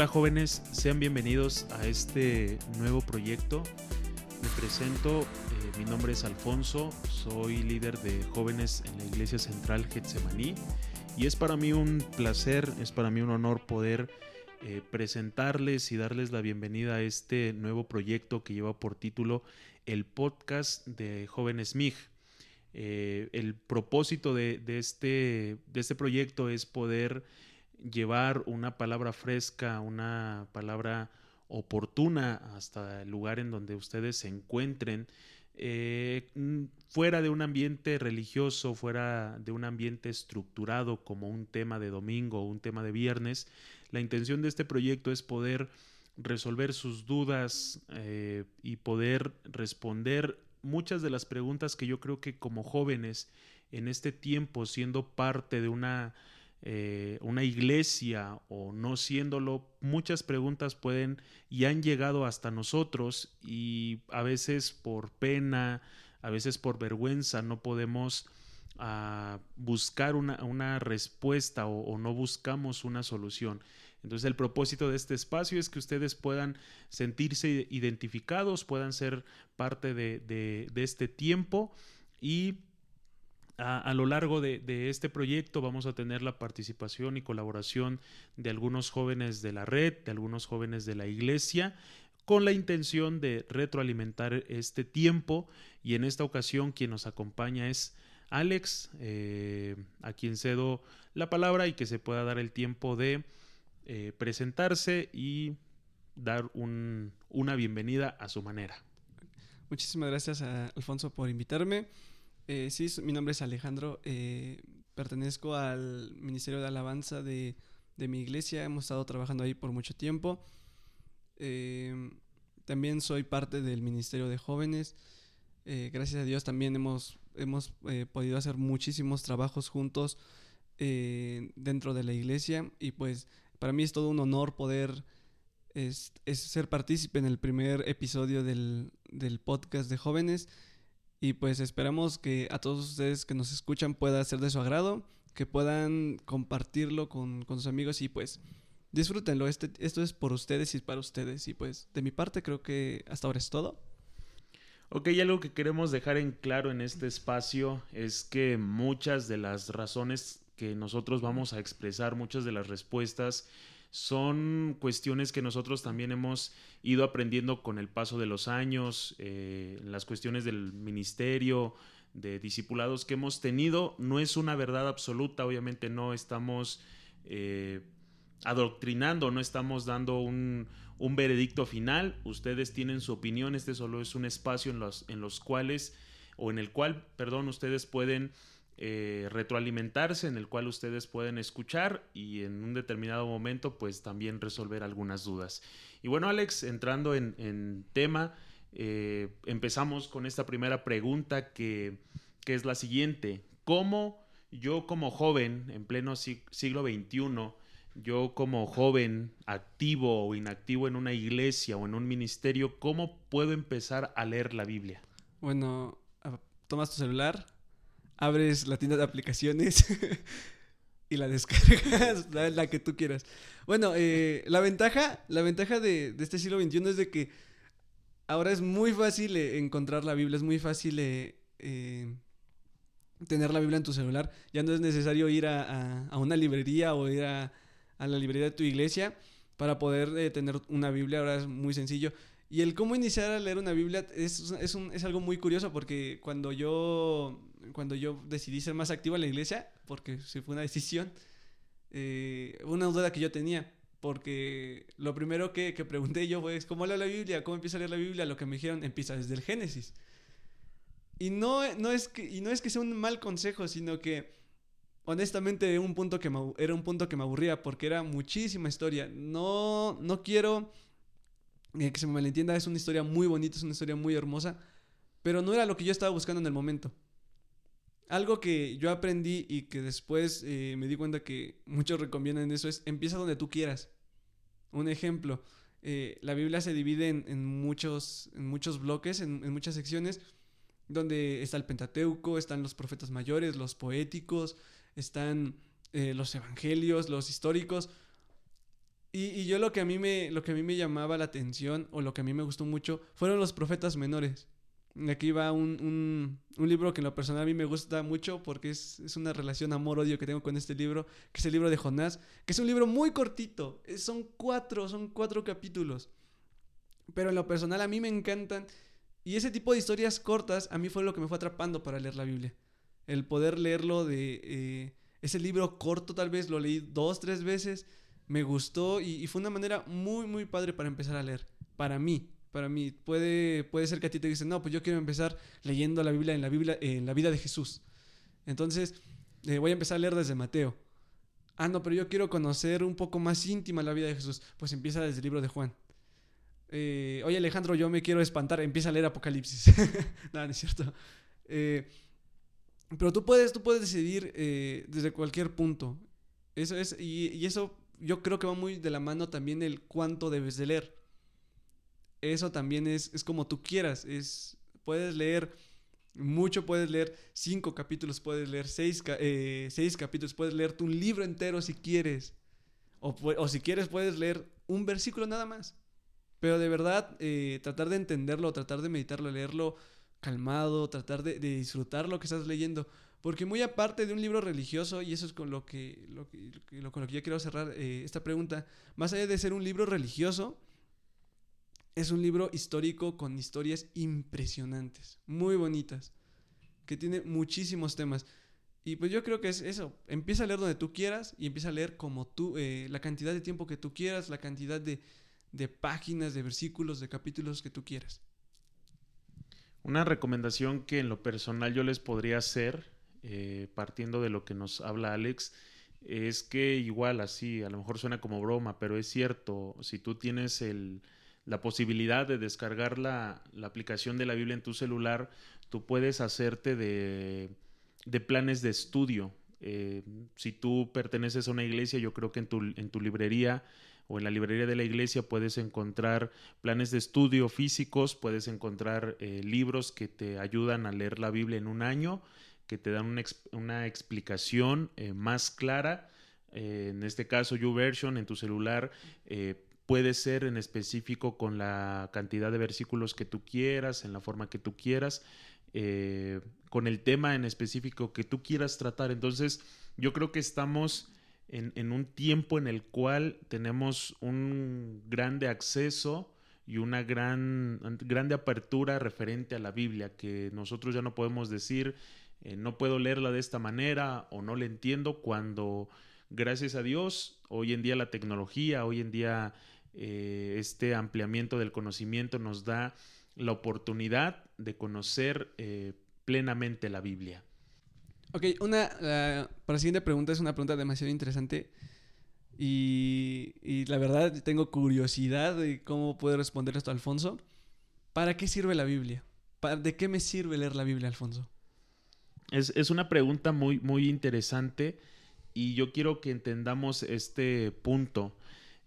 Hola jóvenes, sean bienvenidos a este nuevo proyecto. Me presento, eh, mi nombre es Alfonso, soy líder de jóvenes en la Iglesia Central Getsemaní y es para mí un placer, es para mí un honor poder eh, presentarles y darles la bienvenida a este nuevo proyecto que lleva por título el podcast de Jóvenes MIG. Eh, el propósito de, este, de este proyecto es poder llevar una palabra fresca, una palabra oportuna hasta el lugar en donde ustedes se encuentren, eh, fuera de un ambiente religioso, fuera de un ambiente estructurado como un tema de domingo o un tema de viernes. La intención de este proyecto es poder resolver sus dudas eh, y poder responder muchas de las preguntas que yo creo que como jóvenes en este tiempo, siendo parte de una eh, una iglesia o no siéndolo, muchas preguntas pueden y han llegado hasta nosotros y a veces por pena, a veces por vergüenza no podemos ah, buscar una, respuesta o, no buscamos una solución. Entonces el propósito de este espacio es que ustedes puedan sentirse identificados, puedan ser parte de, de este tiempo y a, lo largo de, este proyecto vamos a tener la participación y colaboración de algunos jóvenes de la red, de algunos jóvenes de la iglesia, con la intención de retroalimentar este tiempo y en esta ocasión quien nos acompaña es Alex, eh, a quien cedo la palabra y que se pueda dar el tiempo de eh, presentarse y dar una bienvenida a su manera. Muchísimas gracias a Alfonso por invitarme. Eh, sí, mi nombre es Alejandro. Eh, pertenezco al Ministerio de Alabanza de, mi iglesia. Hemos estado trabajando ahí por mucho tiempo. Eh, también soy parte del Ministerio de Jóvenes. gracias a Dios también hemos, hemos podido hacer muchísimos trabajos juntos dentro de la iglesia. Y pues para mí es todo un honor poder ser partícipe en el primer episodio del, del podcast de jóvenes. Y pues esperamos que a todos ustedes que nos escuchan pueda ser de su agrado, que puedan compartirlo con, sus amigos y pues disfrútenlo. Este, esto es por ustedes y para ustedes. Y pues de mi parte creo que hasta ahora es todo. Ok, y algo que queremos dejar en claro en este espacio es que muchas de las razones que nosotros vamos a expresar, muchas de las respuestas, son cuestiones que nosotros también hemos ido aprendiendo con el paso de los años, eh, las cuestiones del ministerio, de discipulados que hemos tenido. No es una verdad absoluta, obviamente no estamos eh, adoctrinando, no estamos dando un, un, veredicto final. Ustedes tienen su opinión, este solo es un espacio en los, en los cuales, o en el cual, perdón, ustedes pueden eh, retroalimentarse en el cual ustedes pueden escuchar y en un determinado momento pues también resolver algunas dudas. Y bueno Alex, entrando en, tema, eh, empezamos con esta primera pregunta que, que, es la siguiente. ¿Cómo yo como joven en pleno siglo XXI, yo como joven activo o inactivo en una iglesia o en un ministerio, ¿cómo puedo empezar a leer la Biblia? Bueno, tomas tu celular, abres la tienda de aplicaciones y la descargas, la, que tú quieras. Bueno, eh, la ventaja, la ventaja de, este siglo XXI es de que ahora es muy fácil eh, encontrar la Biblia, es muy fácil eh, tener la Biblia en tu celular. Ya no es necesario ir a, una librería o ir a, la librería de tu iglesia para poder tener una Biblia. Ahora es muy sencillo. Y el cómo iniciar a leer una Biblia es, es, es algo muy curioso porque cuando yo cuando yo decidí ser más activo en la iglesia, porque fue una decisión, eh, una duda que yo tenía, porque lo primero que, que pregunté yo fue, ¿cómo leo la Biblia? ¿Cómo empieza a leer la Biblia? Lo que me dijeron, empieza desde el Génesis. Y no, no, es, que, y no es que sea un mal consejo, sino que honestamente era un punto que me, era un punto que me aburría, porque era muchísima historia. No, no quiero que se me malentienda, es una historia muy bonita, es una historia muy hermosa, pero no era lo que yo estaba buscando en el momento. Algo que yo aprendí y que después eh, me di cuenta que muchos recomiendan eso es empieza donde tú quieras. Un ejemplo, eh, la Biblia se divide en, muchos, en muchos bloques, en, muchas secciones, donde está el Pentateuco, están los profetas mayores, los poéticos, están eh, los evangelios, los históricos. Y, yo lo que, a mí me, lo que a mí me llamaba la atención o lo que a mí me gustó mucho fueron los profetas menores. Aquí va un, un, libro que en lo personal a mí me gusta mucho porque es, es una relación amor-odio que tengo con este libro, que es el libro de Jonás, que es un libro muy cortito, son cuatro, son cuatro capítulos. Pero en lo personal a mí me encantan y ese tipo de historias cortas a mí fue lo que me fue atrapando para leer la Biblia. El poder leerlo de eh, ese libro corto tal vez, lo leí dos, tres veces, me gustó y, fue una manera muy, muy padre para empezar a leer. Para mí, para mí. Puede, puede ser que a ti te dicen, no, pues yo quiero empezar leyendo la Biblia en la, Biblia, en la vida de Jesús. Entonces, eh, voy a empezar a leer desde Mateo. Ah, no, pero yo quiero conocer un poco más íntima la vida de Jesús. Pues empieza desde el libro de Juan. Eh, Oye Alejandro, yo me quiero espantar, empieza a leer Apocalipsis. no, no es cierto. Eh, pero tú puedes, tú puedes decidir desde cualquier punto. Eso es, y, eso yo creo que va muy de la mano también el cuánto debes de leer. Eso también es, es como tú quieras. Es, puedes leer mucho, puedes leer cinco capítulos, puedes leer seis, seis capítulos, puedes leerte un libro entero si quieres. O, o si quieres, puedes leer un versículo nada más. Pero de verdad, eh, tratar de entenderlo, tratar de meditarlo, leerlo calmado, tratar de, disfrutar lo que estás leyendo. Porque muy aparte de un libro religioso, y eso es con lo que, lo, con lo que yo quiero cerrar eh, esta pregunta, más allá de ser un libro religioso, es un libro histórico con historias impresionantes, muy bonitas, que tiene muchísimos temas. Y pues yo creo que es eso, empieza a leer donde tú quieras y empieza a leer como tú, eh, la cantidad de tiempo que tú quieras, la cantidad de, de páginas, de versículos, de capítulos que tú quieras. Una recomendación que en lo personal yo les podría hacer, eh, partiendo de lo que nos habla Alex, es que igual así, a lo mejor suena como broma, pero es cierto, si tú tienes el, la posibilidad de descargar la, la, aplicación de la Biblia en tu celular, tú puedes hacerte de, de planes de estudio. Eh, si tú perteneces a una iglesia, yo creo que en tu, en tu librería o en la librería de la iglesia puedes encontrar planes de estudio físicos, puedes encontrar eh, libros que te ayudan a leer la Biblia en un año, que te dan una, explicación eh, más clara. Eh, en este caso, YouVersion en tu celular puede ser en específico con la cantidad de versículos que tú quieras, en la forma que tú quieras, con el tema en específico que tú quieras tratar. Entonces, yo creo que estamos en, un tiempo en el cual tenemos un grande acceso y una gran, grande apertura referente a la Biblia, que nosotros ya no podemos decir, eh, no puedo leerla de esta manera o no la entiendo cuando, gracias a Dios, hoy en día la tecnología, hoy en día eh, este ampliamiento del conocimiento nos da la oportunidad de conocer eh, plenamente la Biblia. Ok, una, para la siguiente pregunta es una pregunta demasiado interesante y, la verdad tengo curiosidad de cómo puede responder esto Alfonso. ¿Para qué sirve la Biblia? ¿De qué me sirve leer la Biblia, Alfonso? Es, es una pregunta muy, muy interesante y yo quiero que entendamos este punto.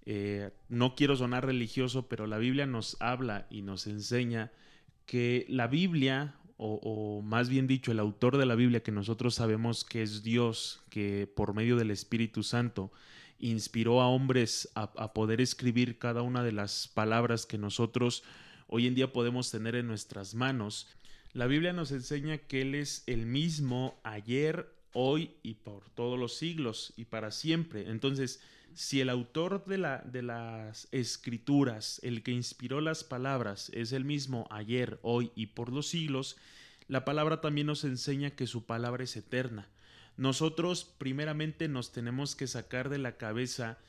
Eh, no quiero sonar religioso, pero la Biblia nos habla y nos enseña que la Biblia o, más bien dicho, el autor de la Biblia, que nosotros sabemos que es Dios, que por medio del Espíritu Santo inspiró a hombres a, poder escribir cada una de las palabras que nosotros hoy en día podemos tener en nuestras manos. La Biblia nos enseña que Él es el mismo ayer, hoy y por todos los siglos y para siempre. Entonces, si el autor de, la, de las escrituras, el que inspiró las palabras, es el mismo ayer, hoy y por los siglos, la palabra también nos enseña que su palabra es eterna. Nosotros primeramente nos tenemos que sacar de la cabeza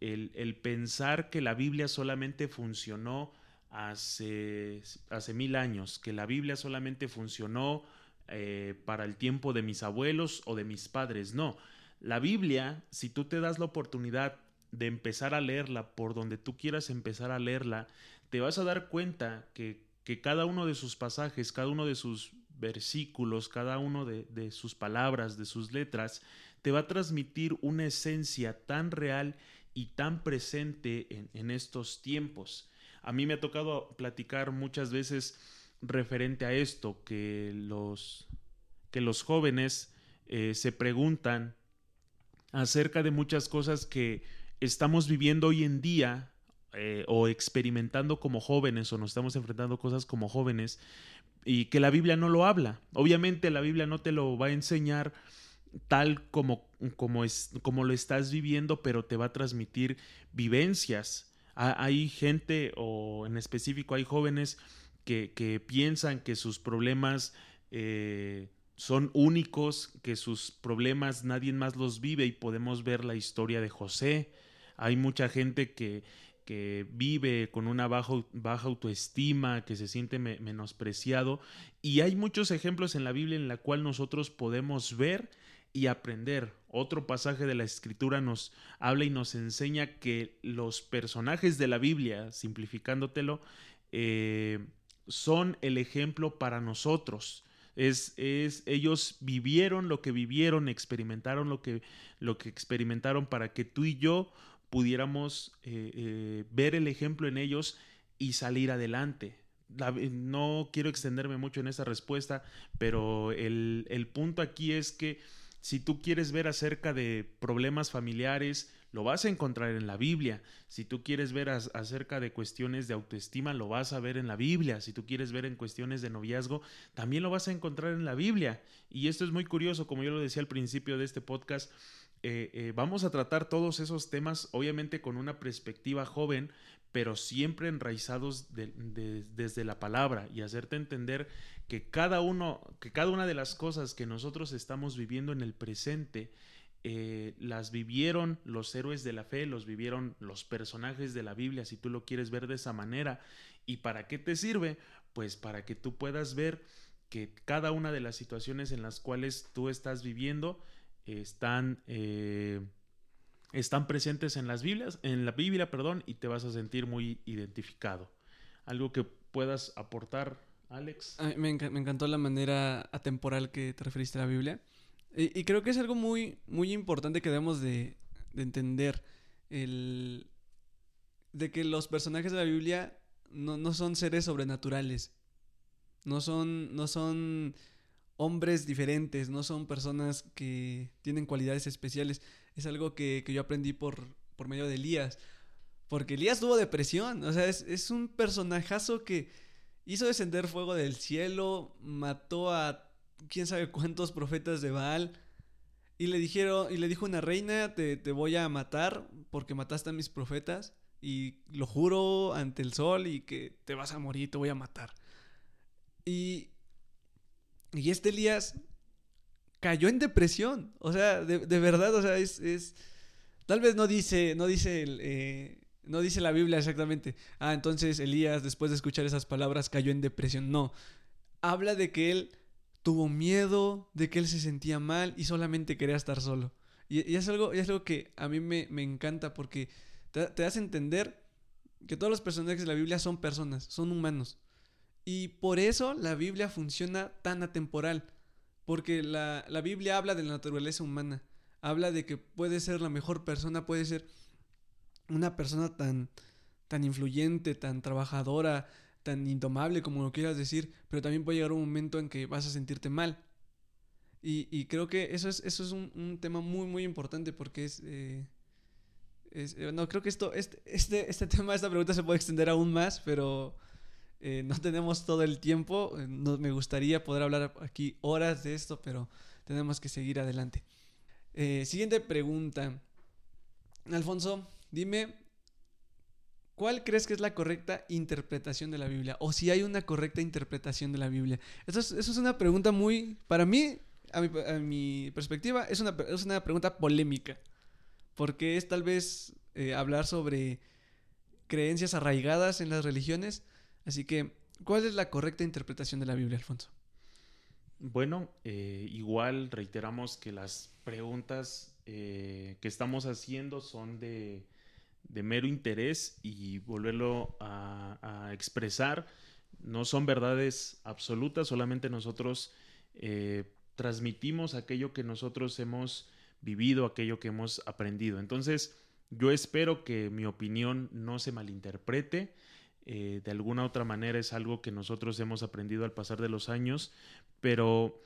el, el pensar que la Biblia solamente funcionó hace, hace mil años, que la Biblia solamente funcionó eh, para el tiempo de mis abuelos o de mis padres. No, la Biblia, si tú te das la oportunidad de empezar a leerla por donde tú quieras empezar a leerla, te vas a dar cuenta que, que cada uno de sus pasajes, cada uno de sus versículos, cada uno de, de, sus palabras, de sus letras, te va a transmitir una esencia tan real y tan presente en, en estos tiempos. A mí me ha tocado platicar muchas veces referente a esto, que los, que los jóvenes eh, se preguntan acerca de muchas cosas que estamos viviendo hoy en día eh, o experimentando como jóvenes o nos estamos enfrentando cosas como jóvenes y que la Biblia no lo habla. Obviamente la Biblia no te lo va a enseñar tal como, como, es, como lo estás viviendo, pero te va a transmitir vivencias. Hay gente, o en específico hay jóvenes que, que piensan que sus problemas eh, son únicos, que sus problemas nadie más los vive y podemos ver la historia de José. Hay mucha gente que, que vive con una baja, baja autoestima, que se siente menospreciado. Y hay muchos ejemplos en la Biblia en la cual nosotros podemos ver y aprender. Otro pasaje de la escritura nos habla y nos enseña que los personajes de la Biblia, simplificándotelo, eh, son el ejemplo para nosotros. Es, es, ellos vivieron lo que vivieron, experimentaron lo que, lo que experimentaron para que tú y yo pudiéramos eh, eh, ver el ejemplo en ellos y salir adelante. no quiero extenderme mucho en esa respuesta, pero el, el punto aquí es que si tú quieres ver acerca de problemas familiares, lo vas a encontrar en la Biblia. Si tú quieres ver acerca de cuestiones de autoestima, lo vas a ver en la Biblia. Si tú quieres ver en cuestiones de noviazgo, también lo vas a encontrar en la Biblia. Y esto es muy curioso, como yo lo decía al principio de este podcast, eh, eh, vamos a tratar todos esos temas, obviamente con una perspectiva joven, pero siempre enraizados desde la palabra y hacerte entender que cada uno, que cada una de las cosas que nosotros estamos viviendo en el presente, eh, las vivieron los héroes de la fe, los vivieron los personajes de la Biblia, si tú lo quieres ver de esa manera. ¿Y para qué te sirve? Pues para que tú puedas ver que cada una de las situaciones en las cuales tú estás viviendo están, eh, están presentes en las Biblias, en la Biblia, perdón, y te vas a sentir muy identificado. Algo que puedas aportar, Alex. me, encantó la manera atemporal que te referiste a la Biblia. Y, creo que es algo muy, muy importante que debemos de, entender. El, de que los personajes de la Biblia no, son seres sobrenaturales. No son, no son hombres diferentes, no son personas que tienen cualidades especiales. Es algo que, yo aprendí por, por medio de Elías. Porque Elías tuvo depresión. O sea, es, es un personajazo que hizo descender fuego del cielo, mató a quién sabe cuántos profetas de Baal. Y le dijeron, y le dijo una reina, te, voy a matar porque mataste a mis profetas. Y lo juro ante el sol y que te vas a morir, te voy a matar. Y, y este Elías cayó en depresión. O sea, de, verdad, o sea, es, es, Tal vez no dice, no dice el, eh, no dice la Biblia exactamente. Ah, entonces Elías, después de escuchar esas palabras, cayó en depresión. No. Habla de que él tuvo miedo de que él se sentía mal y solamente quería estar solo. Y, es, algo, es algo que a mí me, encanta porque te, hace entender que todos los personajes de la Biblia son personas, son humanos. Y por eso la Biblia funciona tan atemporal. Porque la, la Biblia habla de la naturaleza humana. Habla de que puede ser la mejor persona, puede ser una persona tan, tan influyente, tan trabajadora, tan indomable como lo quieras decir, pero también puede llegar un momento en que vas a sentirte mal. Y, creo que eso es, eso es un, tema muy, muy importante porque es... Eh, eh, no, creo que esto, este, este, este tema, esta pregunta se puede extender aún más, pero eh, no tenemos todo el tiempo. No, me gustaría poder hablar aquí horas de esto, pero tenemos que seguir adelante. siguiente pregunta. Alfonso, dime ¿Cuál crees que es la correcta interpretación de la Biblia? O si hay una correcta interpretación de la Biblia. Eso es, una pregunta muy, para mí, a mi, perspectiva, es una, es una, pregunta polémica. Porque es tal vez eh, hablar sobre creencias arraigadas en las religiones. Así que, ¿cuál es la correcta interpretación de la Biblia, Alfonso? Bueno, eh, igual reiteramos que las preguntas eh, que estamos haciendo son de de mero interés y volverlo a, expresar. No son verdades absolutas, solamente nosotros eh, transmitimos aquello que nosotros hemos vivido, aquello que hemos aprendido. Entonces, yo espero que mi opinión no se malinterprete. Eh, de alguna otra manera es algo que nosotros hemos aprendido al pasar de los años, pero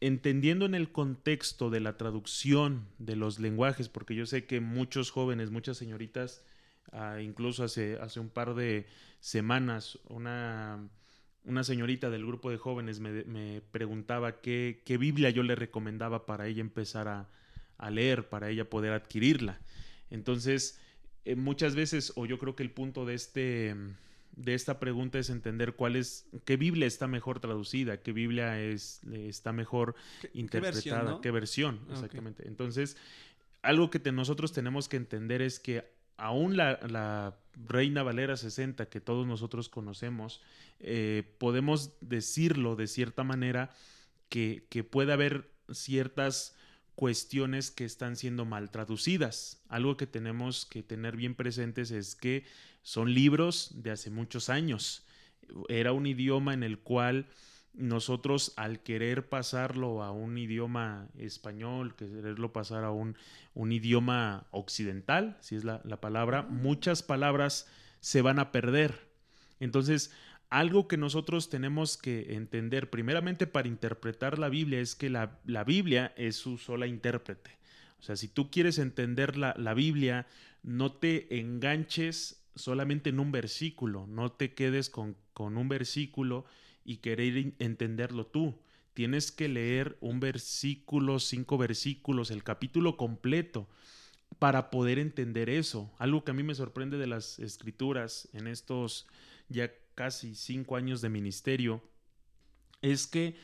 entendiendo en el contexto de la traducción de los lenguajes, porque yo sé que muchos jóvenes, muchas señoritas, ah, incluso hace, hace un par de semanas, una, una señorita del grupo de jóvenes me, preguntaba qué, qué, Biblia yo le recomendaba para ella empezar a, a leer, para ella poder adquirirla. Entonces, eh, muchas veces, o yo creo que el punto de este de esta pregunta es entender cuál es, qué Biblia está mejor traducida, qué Biblia es, está mejor interpretada, qué versión, ah, exactamente. Entonces, algo que nosotros tenemos que entender es que aún la, Reina Valera 60 que todos nosotros conocemos, eh, podemos decirlo de cierta manera que, que puede haber ciertas cuestiones que están siendo mal traducidas. Algo que tenemos que tener bien presentes es que son libros de hace muchos años. Era un idioma en el cual nosotros al querer pasarlo a un idioma español, quererlo pasar a un, un idioma occidental, si es la, la palabra, muchas palabras se van a perder. Entonces, algo que nosotros tenemos que entender primeramente para interpretar la Biblia es que la, la Biblia es su sola intérprete. O sea, si tú quieres entender la, la Biblia, no te enganches solamente en un versículo, no te quedes con, con un versículo y querer entenderlo tú. Tienes que leer un versículo, cinco versículos, el capítulo completo para poder entender eso. Algo que a mí me sorprende de las escrituras en estos ya casi cinco años de ministerio es que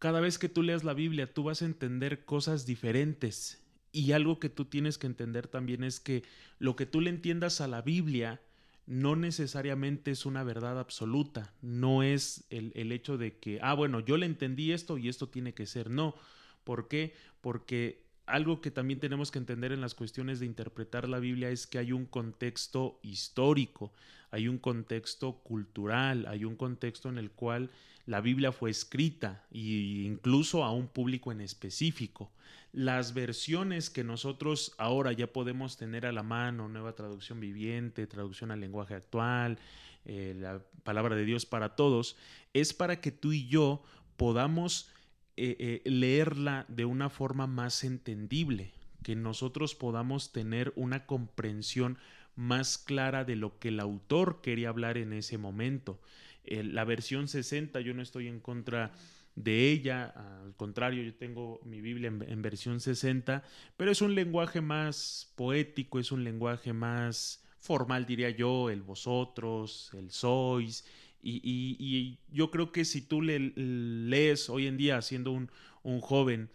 cada vez que tú leas la Biblia tú vas a entender cosas diferentes. Y algo que tú tienes que entender también es que lo que tú le entiendas a la Biblia no necesariamente es una verdad absoluta, no es el, el, hecho de que, ah, bueno, yo le entendí esto y esto tiene que ser, no. ¿Por qué? Porque algo que también tenemos que entender en las cuestiones de interpretar la Biblia es que hay un contexto histórico, hay un contexto cultural, hay un contexto en el cual la Biblia fue escrita e incluso a un público en específico. Las versiones que nosotros ahora ya podemos tener a la mano, nueva traducción viviente, traducción al lenguaje actual, eh, la palabra de Dios para todos, es para que tú y yo podamos eh, eh, leerla de una forma más entendible, que nosotros podamos tener una comprensión más clara de lo que el autor quería hablar en ese momento. la versión 60, yo no estoy en contra de ella, al contrario, yo tengo mi Biblia en, versión 60, pero es un lenguaje más poético, es un lenguaje más formal, diría yo, el vosotros, el sois, y, yo creo que si tú le, lees hoy en día siendo un, joven,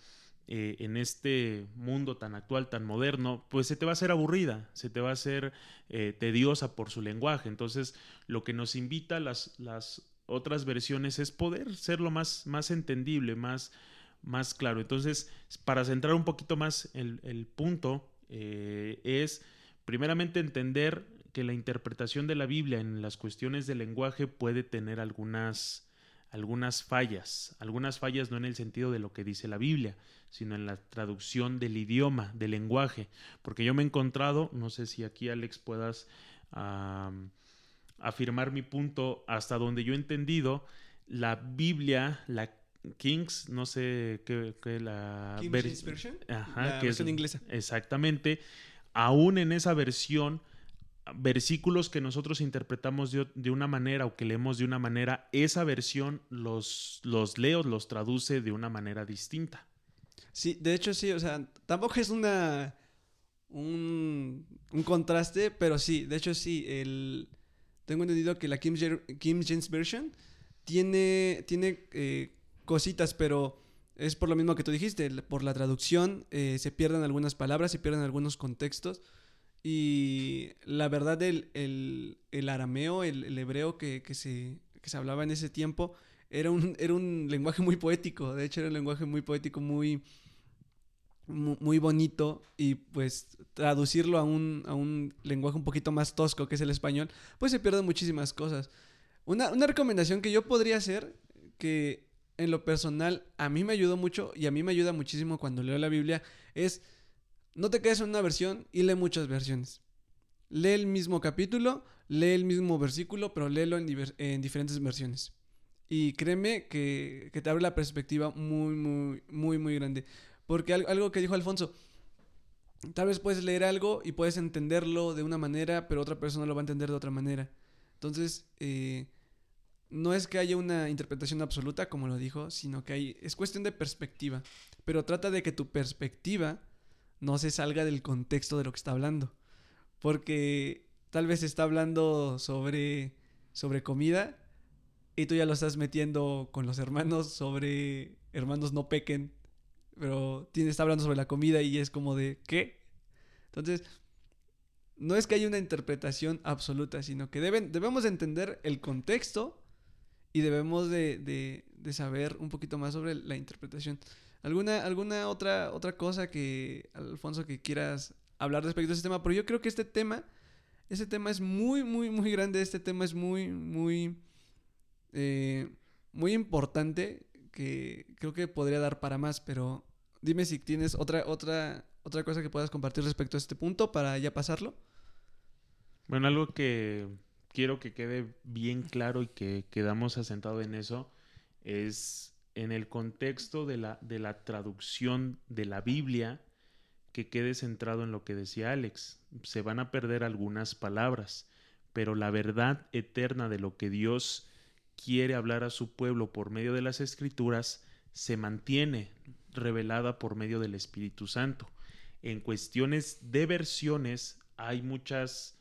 eh, en este mundo tan actual, tan moderno, pues se te va a hacer aburrida, se te va a hacer eh, tediosa por su lenguaje. Entonces, lo que nos invita las, las otras versiones es poder ser lo más, más entendible, más, claro. Entonces, para centrar un poquito más el, punto, eh, es primeramente entender que la interpretación de la Biblia en las cuestiones del lenguaje puede tener algunas algunas fallas, algunas fallas no en el sentido de lo que dice la Biblia, sino en la traducción del idioma, del lenguaje, porque yo me he encontrado, no sé si aquí Alex puedas afirmar mi punto, hasta donde yo he entendido, la Biblia, la Kings, no sé qué, la, version, Ajá, que versión inglesa. Exactamente, aún en esa versión versículos que nosotros interpretamos de, una manera o que leemos de una manera, esa versión los, los leo, los traduce de una manera distinta. Sí, de hecho sí, o sea, tampoco es una un, contraste, pero sí, de hecho sí, el, tengo entendido que la Kim, James Version tiene, tiene eh, cositas, pero es por lo mismo que tú dijiste, por la traducción eh, se pierden algunas palabras, se pierden algunos contextos. Y la verdad, el, el, arameo, el, hebreo que, se, se hablaba en ese tiempo, era un, era un lenguaje muy poético. De hecho, era un lenguaje muy poético, muy, muy bonito. Y pues traducirlo a un, a un lenguaje un poquito más tosco, que es el español, pues se pierden muchísimas cosas. Una, una recomendación que yo podría hacer, que en lo personal a mí me ayudó mucho y a mí me ayuda muchísimo cuando leo la Biblia, es no te quedes en una versión y lee muchas versiones. Lee el mismo capítulo, lee el mismo versículo, pero léelo en, diferentes versiones. Y créeme que, que te abre la perspectiva muy, muy, muy, muy grande. Porque algo que dijo Alfonso, tal vez puedes leer algo y puedes entenderlo de una manera, pero otra persona lo va a entender de otra manera. Entonces, eh, no es que haya una interpretación absoluta, como lo dijo, sino que hay, es cuestión de perspectiva. Pero trata de que tu perspectiva no se salga del contexto de lo que está hablando. Porque tal vez está hablando sobre, sobre comida y tú ya lo estás metiendo con los hermanos sobre hermanos no pequen pero tiene, está hablando sobre la comida y es como de, ¿qué? Entonces, no es que haya una interpretación absoluta, sino que deben, debemos entender el contexto y debemos de, saber un poquito más sobre la interpretación. ¿Alguna, alguna otra, otra cosa que, Alfonso, que quieras hablar respecto a este tema? Pero yo creo que este tema, este tema es muy, muy, muy grande. Este tema es muy, muy, eh, muy importante que creo que podría dar para más, pero dime si tienes otra, otra, otra cosa que puedas compartir respecto a este punto para ya pasarlo. Bueno, algo que quiero que quede bien claro y que quedamos asentados en eso es en el contexto de la, de la traducción de la Biblia que quede centrado en lo que decía Alex. Se van a perder algunas palabras, pero la verdad eterna de lo que Dios quiere hablar a su pueblo por medio de las escrituras se mantiene revelada por medio del Espíritu Santo. En cuestiones de versiones hay muchas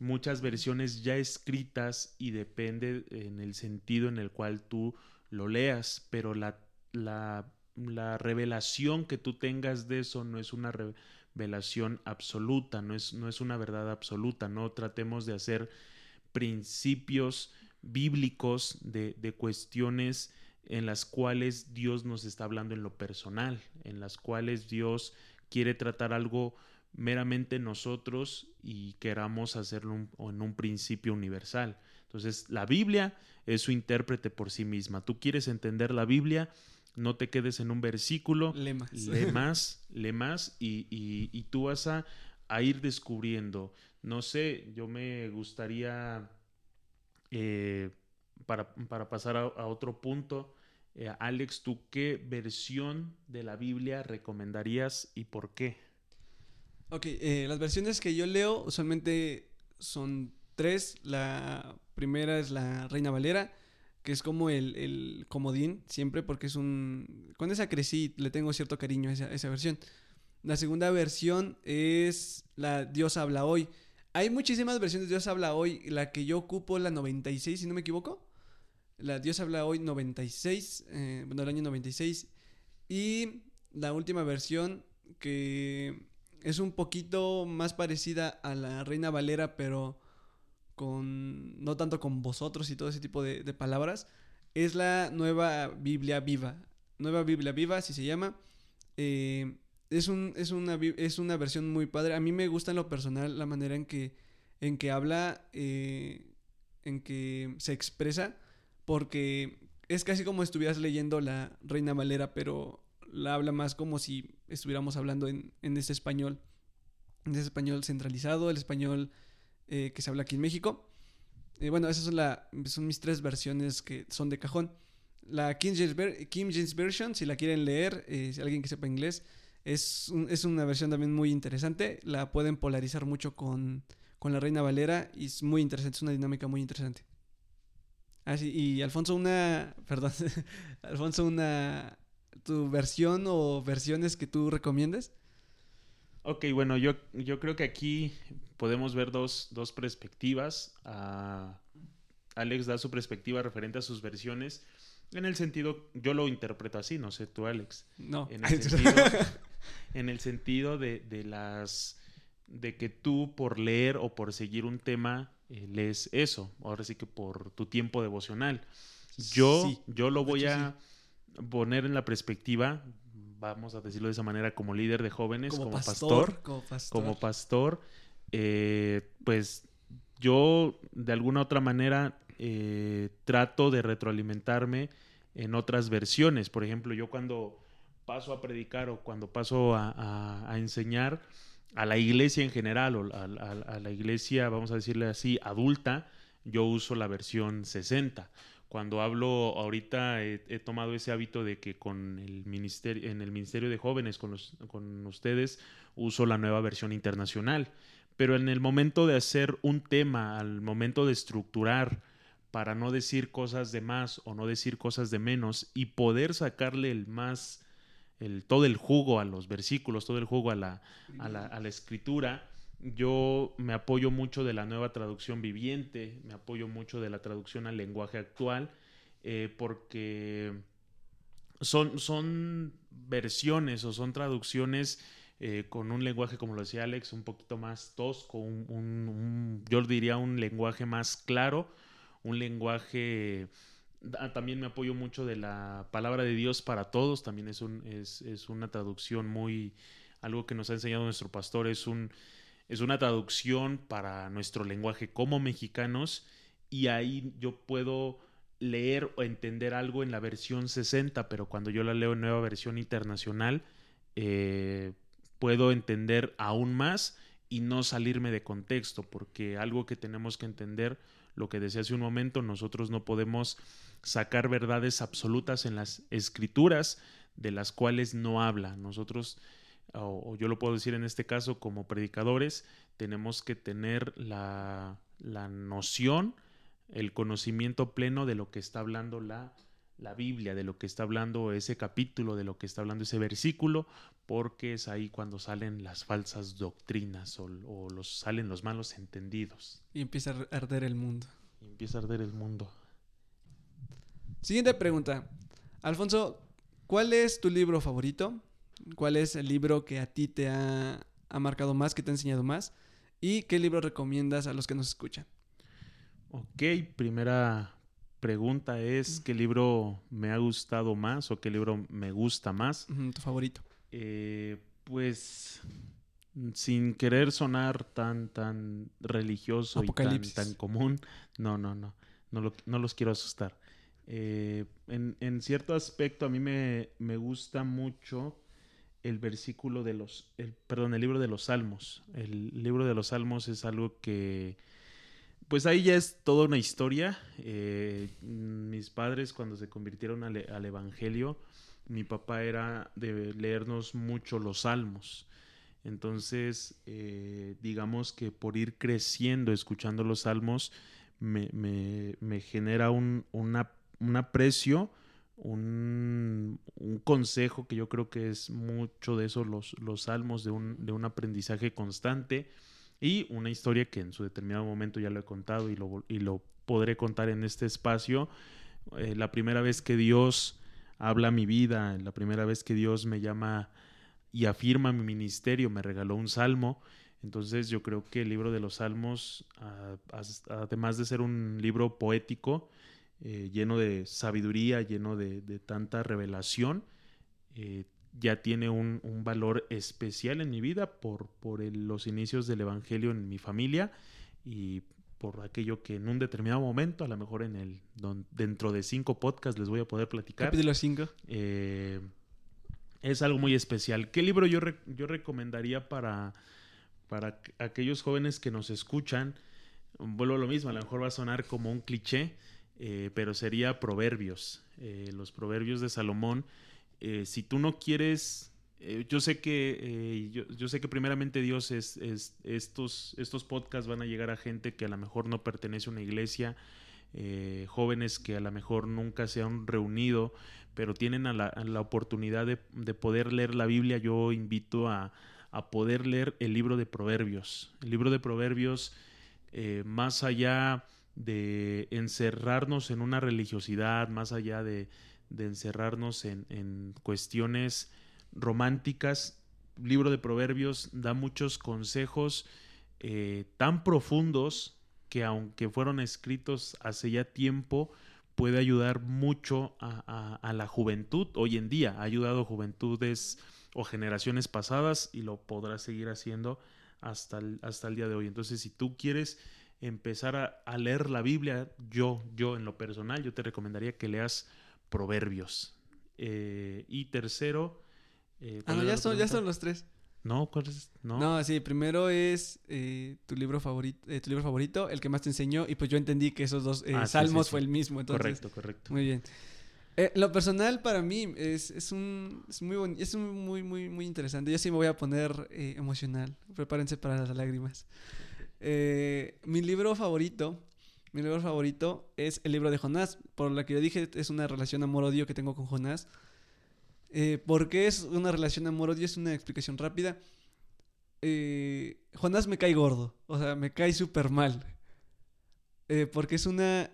muchas versiones ya escritas y depende en el sentido en el cual tú lo leas, pero la, la, la revelación que tú tengas de eso no es una revelación absoluta, no es, no es una verdad absoluta, no tratemos de hacer principios bíblicos de, de cuestiones en las cuales Dios nos está hablando en lo personal, en las cuales Dios quiere tratar algo meramente nosotros y queramos hacerlo en un principio universal. Entonces, la Biblia es su intérprete por sí misma. Tú quieres entender la Biblia, no te quedes en un versículo, lee más, lee más, lee más y, y, tú vas a, a ir descubriendo. No sé, yo me gustaría eh, para, pasar a, otro punto. Eh, Alex, ¿tú qué versión de la Biblia recomendarías y por qué? Ok, eh, las versiones que yo leo usualmente son tres. La primera es la Reina Valera, que es como el, comodín siempre, porque es un... Con esa crecí, le tengo cierto cariño a esa, esa versión. La segunda versión es la Dios habla hoy hay muchísimas versiones de Dios habla hoy. La que yo ocupo, la 96, si no me equivoco. La Dios habla hoy 96, eh, bueno, el año 96. Y la última versión que es un poquito más parecida a la Reina Valera, pero con no tanto con vosotros y todo ese tipo de, de palabras, es la nueva Biblia viva. Nueva Biblia viva, así se llama. Eh, es, un, es, una, es una versión muy padre. A mí me gusta en lo personal la manera en que, en que habla, eh, en que se expresa, porque es casi como estuvieras leyendo la Reina Valera, pero la habla más como si estuviéramos hablando en, en ese español, en ese español centralizado, el español eh, que se habla aquí en México. Eh, bueno, esas son, la, son mis tres versiones que son de cajón. La King James, Version, si la quieren leer, si alguien que sepa inglés, es, es una versión también muy interesante. La pueden polarizar mucho con, con la Reina Valera y es muy interesante, es una dinámica muy interesante. Ah, sí, y Alfonso, una. Perdón. Alfonso, una. ¿Tu versión o versiones que tú recomiendes? Ok, bueno, yo, yo creo que aquí podemos ver dos, dos perspectivas. Ah, Alex da su perspectiva referente a sus versiones. En el sentido, yo lo interpreto así, no sé tú, Alex. No. En el sentido, en el sentido de, de, las de que tú por leer o por seguir un tema eh, lees eso, ahora sí que por tu tiempo devocional. Yo, yo lo voy a poner en la perspectiva, vamos a decirlo de esa manera, como líder de jóvenes, como, pastor, como pastor, eh, pues yo de alguna otra manera eh, trato de retroalimentarme en otras versiones. Por ejemplo, yo cuando paso a predicar o cuando paso a, enseñar a la iglesia en general o a, la iglesia, vamos a decirle así, adulta, yo uso la versión 60. Cuando hablo ahorita he, tomado ese hábito de que con el ministerio, en el Ministerio de Jóvenes, con, con ustedes, uso la nueva versión internacional. Pero en el momento de hacer un tema, al momento de estructurar, para no decir cosas de más o no decir cosas de menos y poder sacarle el más, el, todo el jugo a los versículos, todo el jugo a la, a la, a la escritura, yo me apoyo mucho de la nueva traducción viviente, me apoyo mucho de la traducción al lenguaje actual, eh, porque son, son versiones o son traducciones eh, con un lenguaje, como lo decía Alex, un poquito más tosco, un, yo diría un lenguaje más claro, un lenguaje... Ah, también me apoyo mucho de la palabra de Dios para todos, también es, es, es una traducción muy, algo que nos ha enseñado nuestro pastor, es un es una traducción para nuestro lenguaje como mexicanos y ahí yo puedo leer o entender algo en la versión 60, pero cuando yo la leo en nueva versión internacional, eh, puedo entender aún más y no salirme de contexto, porque algo que tenemos que entender, lo que decía hace un momento, nosotros no podemos sacar verdades absolutas en las escrituras de las cuales no habla. Nosotros o, yo lo puedo decir en este caso como predicadores, tenemos que tener la, noción, el conocimiento pleno de lo que está hablando la, la Biblia, de lo que está hablando ese capítulo, de lo que está hablando ese versículo, porque es ahí cuando salen las falsas doctrinas o, los, salen los malos entendidos. Y empieza a arder el mundo. Y empieza a arder el mundo. Siguiente pregunta. Alfonso, ¿cuál es tu libro favorito? ¿Cuál es el libro que a ti te ha, marcado más, que te ha enseñado más? ¿Y qué libro recomiendas a los que nos escuchan? Ok, primera pregunta es, ¿qué libro me ha gustado más o qué libro me gusta más? tu favorito. Eh, pues sin querer sonar tan, tan religioso y tan, tan, común, no, no, no, no, no los quiero asustar. Eh, en, en, cierto aspecto a mí me, me gusta mucho el versículo de los, el, perdón, el libro de los Salmos. El libro de los Salmos es algo que, pues ahí ya es toda una historia. Eh, mis padres cuando se convirtieron al, Evangelio, mi papá era de leernos mucho los Salmos. Entonces, eh, digamos que por ir creciendo escuchando los Salmos, me, me, genera un, un aprecio un, consejo que yo creo que es mucho de eso, los, los salmos de un, de un, aprendizaje constante y una historia que en su determinado momento ya lo he contado y lo, y lo podré contar en este espacio. Eh, la primera vez que Dios habla mi vida, la primera vez que Dios me llama y afirma mi ministerio, me regaló un salmo. Entonces yo creo que el libro de los salmos, además de ser un libro poético, eh, lleno de sabiduría, lleno de, tanta revelación, eh, ya tiene un, valor especial en mi vida por, por los inicios del Evangelio en mi familia y por aquello que en un determinado momento, a lo mejor en el dentro de cinco podcasts les voy a poder platicar. Capítulo 5. Eh, es algo muy especial. ¿Qué libro yo, yo recomendaría para, para aquellos jóvenes que nos escuchan? Vuelvo a lo mismo, a lo mejor va a sonar como un cliché, eh, pero sería Proverbios, eh, los Proverbios de Salomón. Eh, si tú no quieres, yo sé que yo, sé que primeramente Dios es, estos estos podcasts van a llegar a gente que a lo mejor no pertenece a una iglesia, jóvenes que a lo mejor nunca se han reunido, pero tienen a la, oportunidad de, de, poder leer la Biblia. Yo invito a, a, poder leer el libro de Proverbios. El libro de Proverbios, más allá de encerrarnos en una religiosidad, más allá de, encerrarnos en, cuestiones románticas. libro de Proverbios da muchos consejos eh, tan profundos que aunque fueron escritos hace ya tiempo, puede ayudar mucho a, la juventud. Hoy en día ha ayudado a juventudes o generaciones pasadas y lo podrá seguir haciendo hasta hasta el día de hoy. Entonces, si tú quieres empezar a, leer la Biblia, yo, yo en lo personal, yo te recomendaría que leas Proverbios. Eh, y tercero... Eh, ah, no, ya son, ya son los tres. No, ¿cuál es? No. No, sí, primero es eh, tu libro favorito, eh, tu libro favorito, el que más te enseñó, y pues yo entendí que esos dos eh, Ah, salmos sí, sí. fue el mismo. Entonces, correcto, correcto. Muy bien. Lo personal para mí es, es un es muy boni- es un muy muy muy interesante. Yo sí me voy a poner emocional. Prepárense para las lágrimas. Eh, mi libro favorito, mi libro favorito es el libro de Jonás. Por lo que yo dije es una relación amor-odio que tengo con Jonás. Eh, ¿Por qué es una relación amor-odio? Es una explicación rápida. Eh, Jonás me cae gordo, o sea, me cae súper mal. Eh, porque es una,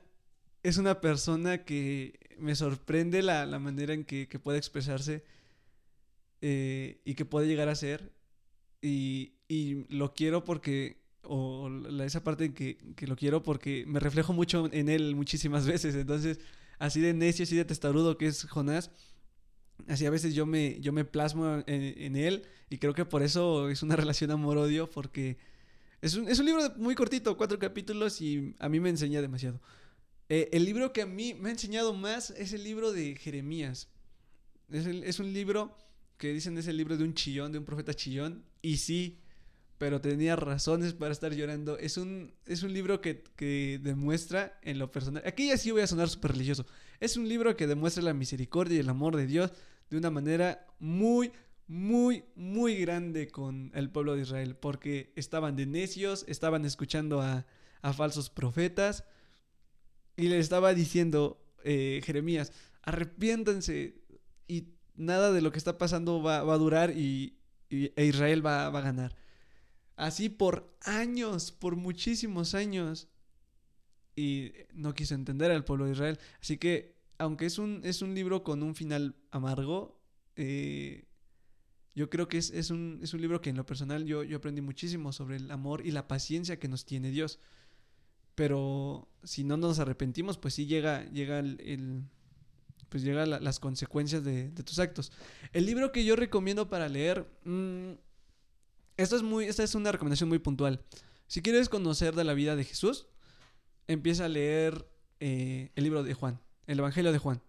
es una persona que me sorprende la, la manera en que, que puede expresarse eh, y que puede llegar a ser. Y, y lo quiero porque, o la- esa parte en que, que lo quiero porque me reflejo mucho en él muchísimas veces. Entonces, así de necio, así de testarudo que es Jonás, así a veces yo me, yo me plasmo en, en él y creo que por eso es una relación amor-odio porque es un, es un libro muy cortito, cuatro capítulos y a mí me enseña demasiado. Eh, el libro que a mí me ha enseñado más es el libro de Jeremías. Es, el- es un libro que dicen es el libro de un chillón, de un profeta chillón. Y sí, pero tenía razones para estar llorando. Es un, es un libro que, que demuestra en lo personal. Aquí ya sí voy a sonar súper religioso. Es un libro que demuestra la misericordia y el amor de Dios de una manera muy, muy, muy grande con el pueblo de Israel. Porque estaban de necios, estaban escuchando a, a falsos profetas. Y le estaba diciendo eh, Jeremías, arrepiéntanse y nada de lo que está pasando va, va a durar y, e Israel va, va a ganar. Así por años, por muchísimos años. Y no quiso entender al pueblo de Israel. Así que, aunque es un, es un libro con un final amargo, eh, yo creo que es, es un, es un libro que en lo personal yo, yo aprendí muchísimo sobre el amor y la paciencia que nos tiene Dios. Pero si no nos arrepentimos, pues sí llega, llega el, pues llega la- las consecuencias de, de tus actos. El libro que yo recomiendo para leer, mm, es muy, esta es una recomendación muy puntual. Si quieres conocer de la vida de Jesús, empieza a leer eh, el libro de Juan, el Evangelio de Juan.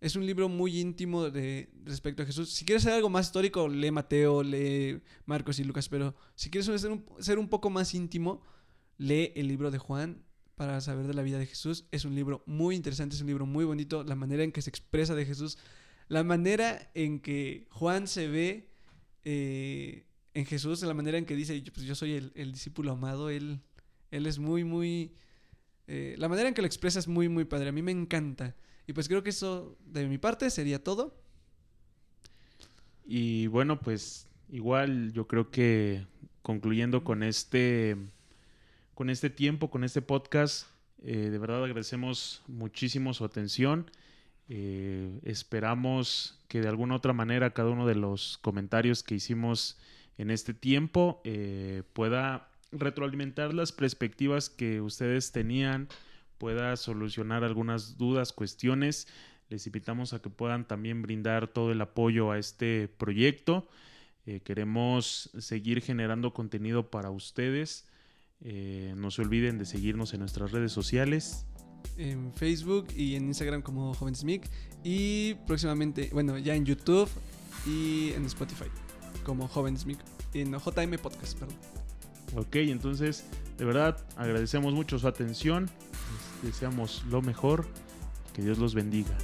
Es un libro muy íntimo de respecto a Jesús. Si quieres ser algo más histórico, lee Mateo, lee Marcos y Lucas, pero si quieres ser un, ser un poco más íntimo, lee el libro de Juan para saber de la vida de Jesús. Es un libro muy interesante, es un libro muy bonito, la manera en que se expresa de Jesús, la manera en que Juan se ve eh, en Jesús, la manera en que dice, pues yo soy el, el discípulo amado, él, él es muy, muy... eh, la manera en que lo expresa es muy, muy padre, a mí me encanta. Y pues creo que eso de mi parte sería todo. Y bueno, pues igual yo creo que concluyendo con este con este tiempo, con este podcast, eh, de verdad agradecemos muchísimo su atención. Eh, esperamos que de alguna otra manera cada uno de los comentarios que hicimos en este tiempo eh, pueda retroalimentar las perspectivas que ustedes tenían, pueda solucionar algunas dudas, cuestiones. Les invitamos a que puedan también brindar todo el apoyo a este proyecto. Eh, queremos seguir generando contenido para ustedes. Eh, no se olviden de seguirnos en nuestras redes sociales. En Facebook y en Instagram como JovensMic. Y próximamente, bueno, ya en YouTube y en Spotify como JovensMic. En JM Podcast, perdón. Ok, entonces de verdad agradecemos mucho su atención. Deseamos lo mejor. Que Dios los bendiga.